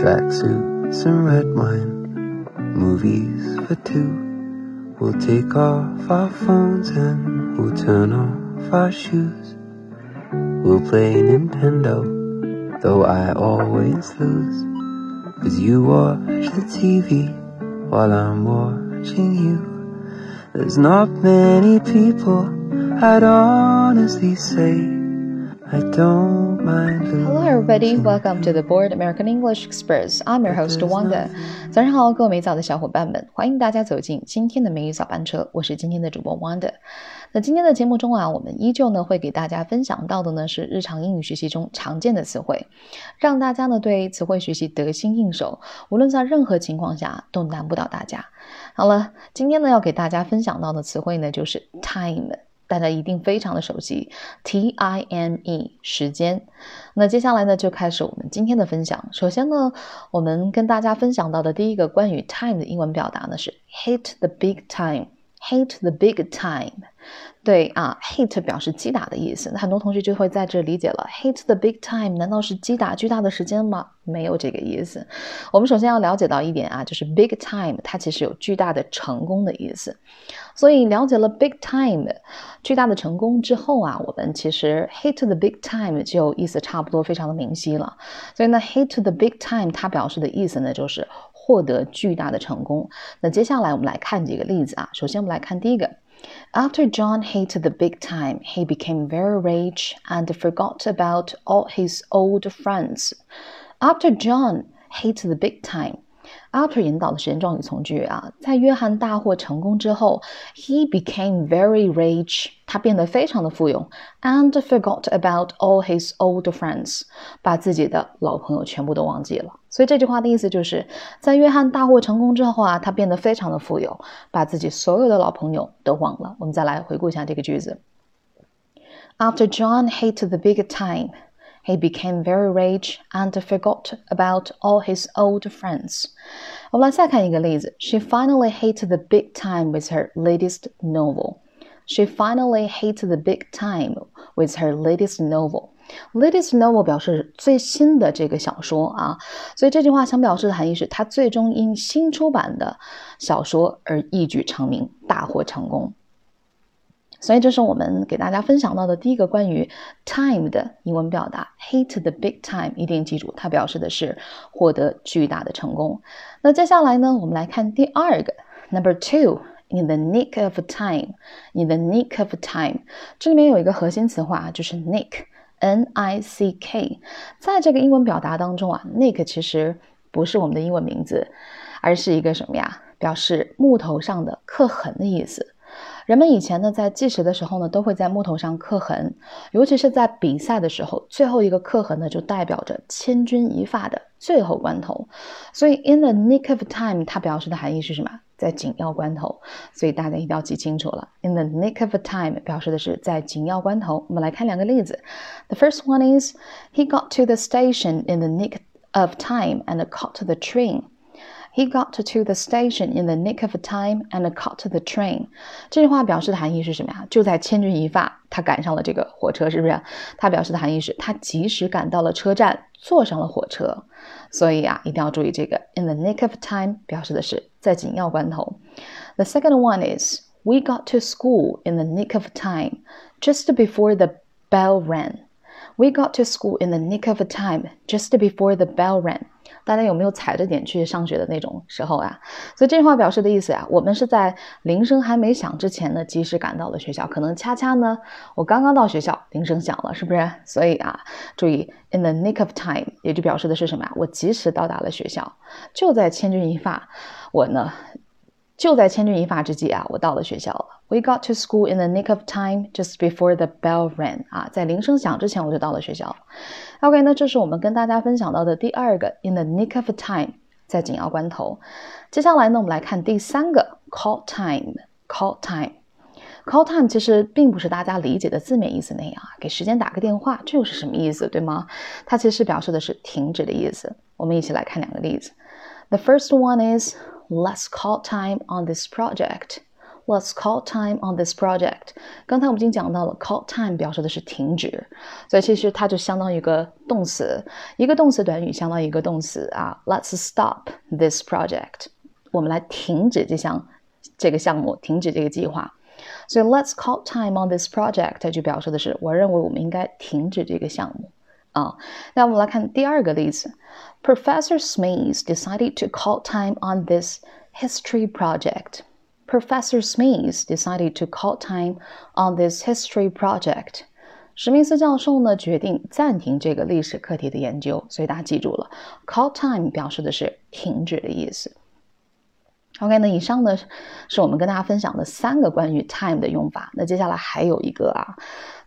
tracksuits and red wine, movies for two. We'll take off our phones and we'll turn off our shoes. We'll play Nintendo, though I always lose. Cause you watch the TV while I'm watching you. There's not many people I'd honestly say I don't mind. Hello, everybody. Welcome to the Board American English Express. I'm your host Wanda. 早上好，各位美早的小伙伴们，欢迎大家走进今天的美语早班车。我是今天的主播 Wanda。那今天的节目中啊，我们依旧呢会给大家分享到的呢是日常英语学习中常见的词汇，让大家呢对词汇学习得心应手，无论在任何情况下都难不倒大家。好了，今天呢要给大家分享到的词汇呢就是 time。大家一定非常的熟悉，T I M E 时间。那接下来呢，就开始我们今天的分享。首先呢，我们跟大家分享到的第一个关于 time 的英文表达呢是 hit the big time。Hate the big time，对啊，hate 表示击打的意思。那很多同学就会在这理解了，hate the big time 难道是击打巨大的时间吗？没有这个意思。我们首先要了解到一点啊，就是 big time 它其实有巨大的成功的意思。所以了解了 big time 巨大的成功之后啊，我们其实 hate the big time 就意思差不多非常的明晰了。所以呢，hate the big time 它表示的意思呢就是。获得巨大的成功。那接下来我们来看几个例子啊。首先我们来看第一个，After John hit the big time, he became very rich and forgot about all his old friends. After John hit the big time. After 引导的时间状语从句啊，在约翰大获成功之后，he became very rich，他变得非常的富有，and forgot about all his old friends，把自己的老朋友全部都忘记了。 所以这句话的意思就是在约翰大获成功之后啊，他变得非常的富有，把自己所有的老朋友都忘了。我们再来回顾一下这个句子：After John hit the big time。he became very rich and forgot about all his old friends. 我们来再看一个例子。She finally hit the big time with her latest novel. She finally hit the big time with her latest novel. Latest novel 表示最新的这个小说啊，所以这句话想表示的含义是，他最终因新出版的小说而一举成名，大获成功。所以这是我们给大家分享到的第一个关于 time 的英文表达，hit the big time，一定记住，它表示的是获得巨大的成功。那接下来呢，我们来看第二个，number two，in the nick of time，in the nick of time，这里面有一个核心词化，就是 nick N I C K，在这个英文表达当中啊，nick 其实不是我们的英文名字，而是一个什么呀？表示木头上的刻痕的意思。人们以前呢，在计时的时候呢，都会在木头上刻痕，尤其是在比赛的时候，最后一个刻痕呢，就代表着千钧一发的最后关头。所以，in the nick of time，它表示的含义是什么？在紧要关头。所以大家一定要记清楚了，in the nick of time 表示的是在紧要关头。我们来看两个例子。The first one is he got to the station in the nick of time and caught the train. He got to the station in the nick of time and caught the train。这句话表示的含义是什么呀？就在千钧一发，他赶上了这个火车，是不是？它表示的含义是他及时赶到了车站，坐上了火车。所以啊，一定要注意这个 in the nick of time 表示的是在紧要关头。The second one is we got to school in the nick of time, just before the bell rang. We got to school in the nick of time, just before the bell rang. 大家有没有踩着点去上学的那种时候啊？所以这句话表示的意思啊，我们是在铃声还没响之前呢，及时赶到了学校。可能恰恰呢，我刚刚到学校，铃声响了，是不是？所以啊，注意 in the nick of time，也就表示的是什么呀？我及时到达了学校，就在千钧一发，我呢。就在千钧一发之际啊，我到了学校了。We got to school in the nick of time, just before the bell rang. 啊，在铃声响之前我就到了学校。OK，那这是我们跟大家分享到的第二个 in the nick of time，在紧要关头。接下来呢，我们来看第三个 call time。call time，call time 其实并不是大家理解的字面意思那样啊，给时间打个电话，这又是什么意思，对吗？它其实表示的是停止的意思。我们一起来看两个例子。The first one is Let's call time on this project. Let's call time on this project。刚才我们已经讲到了，call time 表示的是停止，所以其实它就相当于一个动词，一个动词短语相当于一个动词啊。Let's stop this project。我们来停止这项这个项目，停止这个计划。所以 Let's call time on this project 就表示的是，我认为我们应该停止这个项目啊。那我们来看第二个例子 ，Professor Smith decided to call time on this history project. Professor Smith decided to call time on this history project. 史密斯教授呢决定暂停这个历史课题的研究，所以大家记住了，call time 表示的是停止的意思。OK，那以上呢是我们跟大家分享的三个关于 time 的用法。那接下来还有一个啊，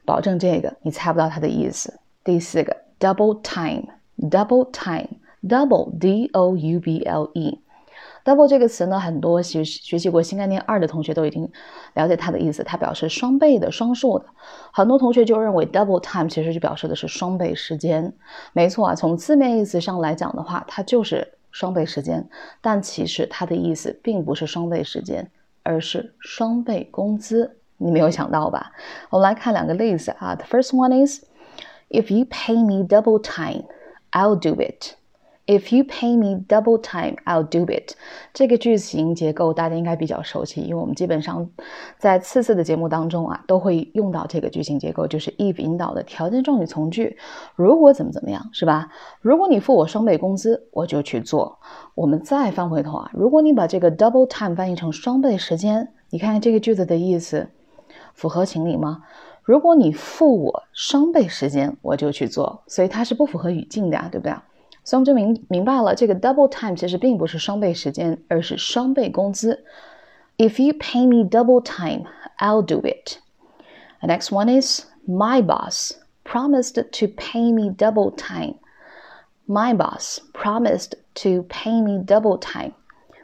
保证这个你猜不到它的意思。第四个 double time，double time，double D o u b l e。d o u b l e，double 这个词呢，很多学学习过新概念二的同学都已经了解它的意思，它表示双倍的、双数的。很多同学就认为 double time 其实就表示的是双倍时间。没错啊，从字面意思上来讲的话，它就是双倍时间。但其实它的意思并不是双倍时间，而是双倍工资。你没有想到吧？我们来看两个例子啊。The first one is, if you pay me double time, I'll do it. If you pay me double time, I'll do it。这个句型结构大家应该比较熟悉，因为我们基本上在次次的节目当中啊，都会用到这个句型结构，就是 if 引导的条件状语从句。如果怎么怎么样，是吧？如果你付我双倍工资，我就去做。我们再翻回头啊，如果你把这个 double time 翻译成双倍时间，你看看这个句子的意思符合情理吗？如果你付我双倍时间，我就去做，所以它是不符合语境的呀，对不对？所以我们就明明白了，这个 double time 其实并不是双倍时间，而是双倍工资。If you pay me double time, I'll do it. The next one is my boss promised to pay me double time. My boss promised to pay me double time.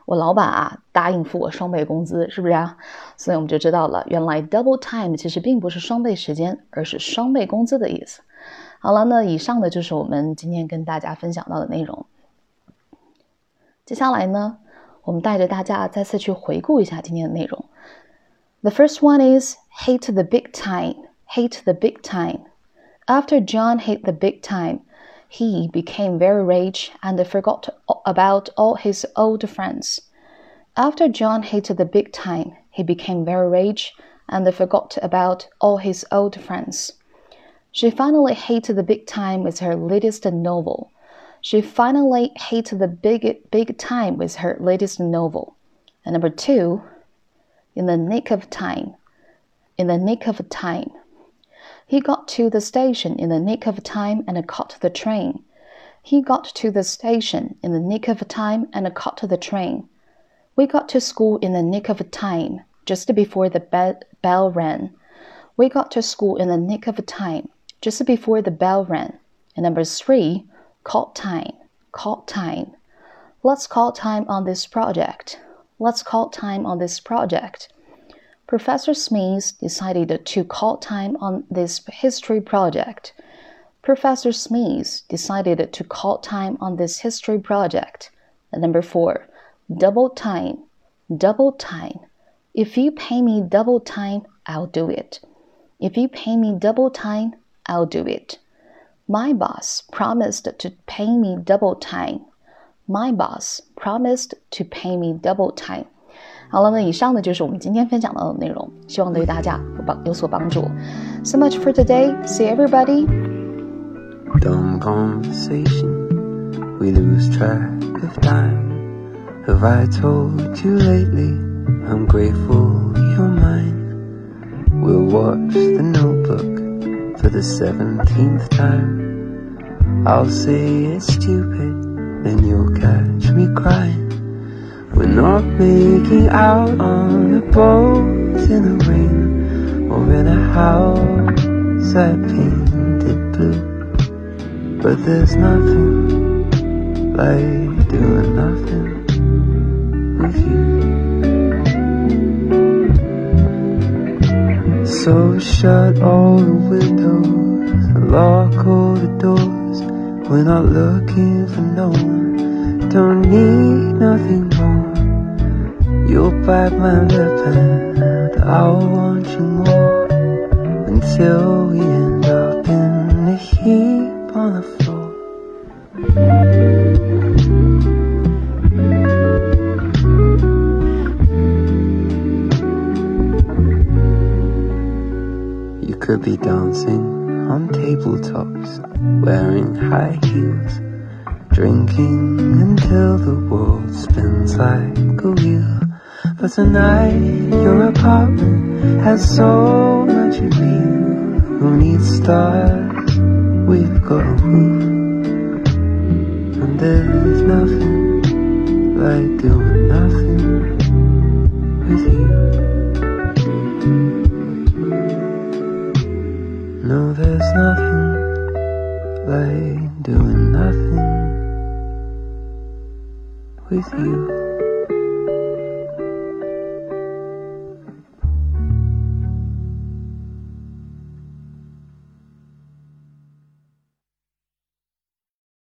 我老板啊，答应付我双倍工资，是不是啊？所以我们就知道了，原来 double time 其实并不是双倍时间，而是双倍工资的意思。 好了，那以上的就是我们今天跟大家分享到的内容。接下来呢，我们带着大家再次去回顾一下今天的内容。The first one is hate the big time, hate the big time. After John hit the big time, he became very rich and forgot about all his old friends. After John hated the big time, he became very rich and forgot about all his old friends. She finally hit the big time with her latest novel. She finally hit the big big time with her latest novel. And number two, in the nick of time. In the nick of time. He got to the station in the nick of time and caught the train. He got to the station in the nick of time and caught the train. We got to school in the nick of time, just before the bell rang. We got to school in the nick of time, just before the bell rang. And number three, call time, call time. Let's call time on this project. Let's call time on this project. Professor Smith decided to call time on this history project. Professor Smith decided to call time on this history project. And number four, double time, double time. If you pay me double time, I'll do it. If you pay me double time, I'll do it. My boss promised to pay me double time. My boss promised to pay me double time. 好了，那以上呢就是我们今天分享到的内容，希望对大家有帮有所帮助。So much for today. See everybody. Dumb conversation, we lose track of time. Have I told you lately? I'm grateful you're mine. We'll watch the notebook for the seventeenth time. I'll say it's stupid, then you'll catch me crying. We're not making out on a boat in the rain or in a house I painted blue. But there's nothing like doing nothing with you. So shut all the windows and lock all the doors. We're not looking for no one, don't need nothing more. You'll bite my lip and I'll want you more until we end up in a heap on the floor. Could be dancing on tabletops, wearing high heels, drinking until the world spins like a wheel. But tonight your apartment has so much view. Who needs stars? We've got a roof, and there's nothing like doing nothing with you. No, there's nothing like doing nothing with you.